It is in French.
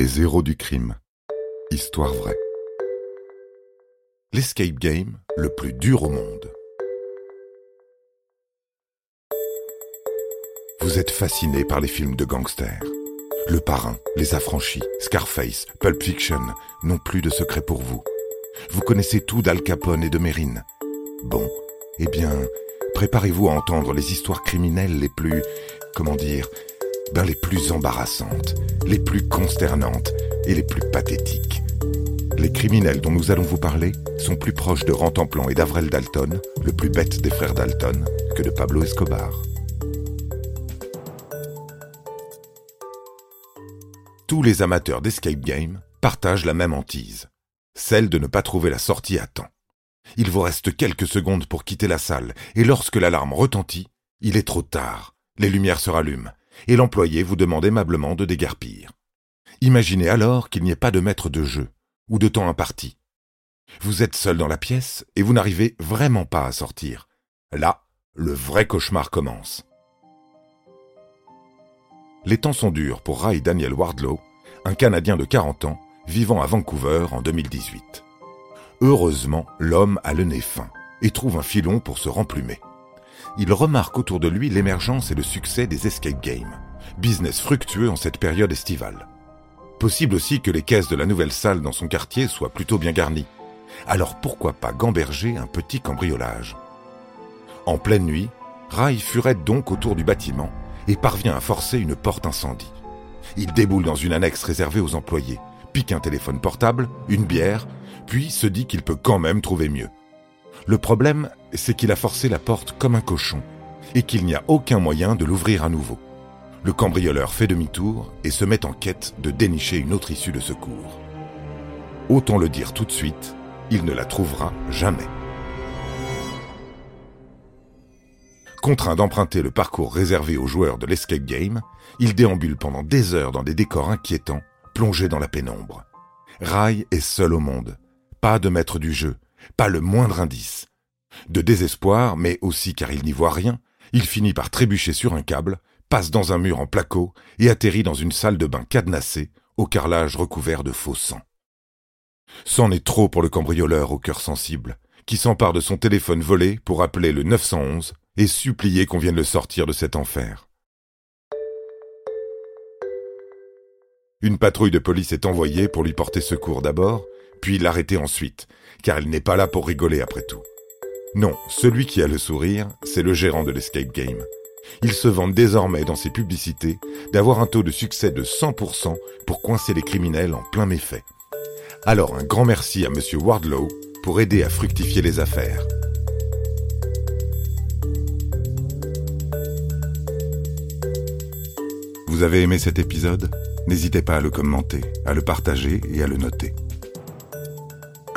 Les héros du crime. Histoire vraie. L'escape game le plus dur au monde. Vous êtes fasciné par les films de gangsters. Le Parrain, Les Affranchis, Scarface, Pulp Fiction n'ont plus de secret pour vous. Vous connaissez tout d'Al Capone et de Mérine. Bon, eh bien, préparez-vous à entendre les histoires criminelles les plus, comment dire, les plus embarrassantes, les plus consternantes et les plus pathétiques. Les criminels dont nous allons vous parler sont plus proches de Rantanplan et d'Avrel Dalton, le plus bête des frères Dalton, que de Pablo Escobar. Tous les amateurs d'escape game partagent la même hantise, celle de ne pas trouver la sortie à temps. Il vous reste quelques secondes pour quitter la salle, et lorsque l'alarme retentit, il est trop tard. Les lumières se rallument, et l'employé vous demande aimablement de déguerpir. Imaginez alors qu'il n'y ait pas de maître de jeu, ou de temps imparti. Vous êtes seul dans la pièce, et vous n'arrivez vraiment pas à sortir. Là, le vrai cauchemar commence. Les temps sont durs pour Ray Daniel Wardlow, un Canadien de 40 ans, vivant à Vancouver en 2018. Heureusement, l'homme a le nez fin et trouve un filon pour se remplumer. Il remarque autour de lui l'émergence et le succès des escape games, business fructueux en cette période estivale. Possible aussi que les caisses de la nouvelle salle dans son quartier soient plutôt bien garnies. Alors pourquoi pas gamberger un petit cambriolage? En pleine nuit, Rai furette donc autour du bâtiment et parvient à forcer une porte incendie. Il déboule dans une annexe réservée aux employés, pique un téléphone portable, une bière puis se dit qu'il peut quand même trouver mieux. Le problème, c'est qu'il a forcé la porte comme un cochon, et qu'il n'y a aucun moyen de l'ouvrir à nouveau. Le cambrioleur fait demi-tour et se met en quête de dénicher une autre issue de secours. Autant le dire tout de suite, il ne la trouvera jamais. Contraint d'emprunter le parcours réservé aux joueurs de l'escape game, il déambule pendant des heures dans des décors inquiétants, plongé dans la pénombre. Rai est seul au monde, pas de maître du jeu, pas le moindre indice. De désespoir, mais aussi car il n'y voit rien, il finit par trébucher sur un câble, passe dans un mur en placo et atterrit dans une salle de bain cadenassée, au carrelage recouvert de faux sang. C'en est trop pour le cambrioleur au cœur sensible, qui s'empare de son téléphone volé pour appeler le 911 et supplier qu'on vienne le sortir de cet enfer. Une patrouille de police est envoyée pour lui porter secours d'abord, puis l'arrêter ensuite, car elle n'est pas là pour rigoler après tout. Non, celui qui a le sourire, c'est le gérant de l'escape game. Il se vante désormais dans ses publicités d'avoir un taux de succès de 100% pour coincer les criminels en plein méfait. Alors un grand merci à Monsieur Wardlow pour aider à fructifier les affaires. Vous avez aimé cet épisode? N'hésitez pas à le commenter, à le partager et à le noter.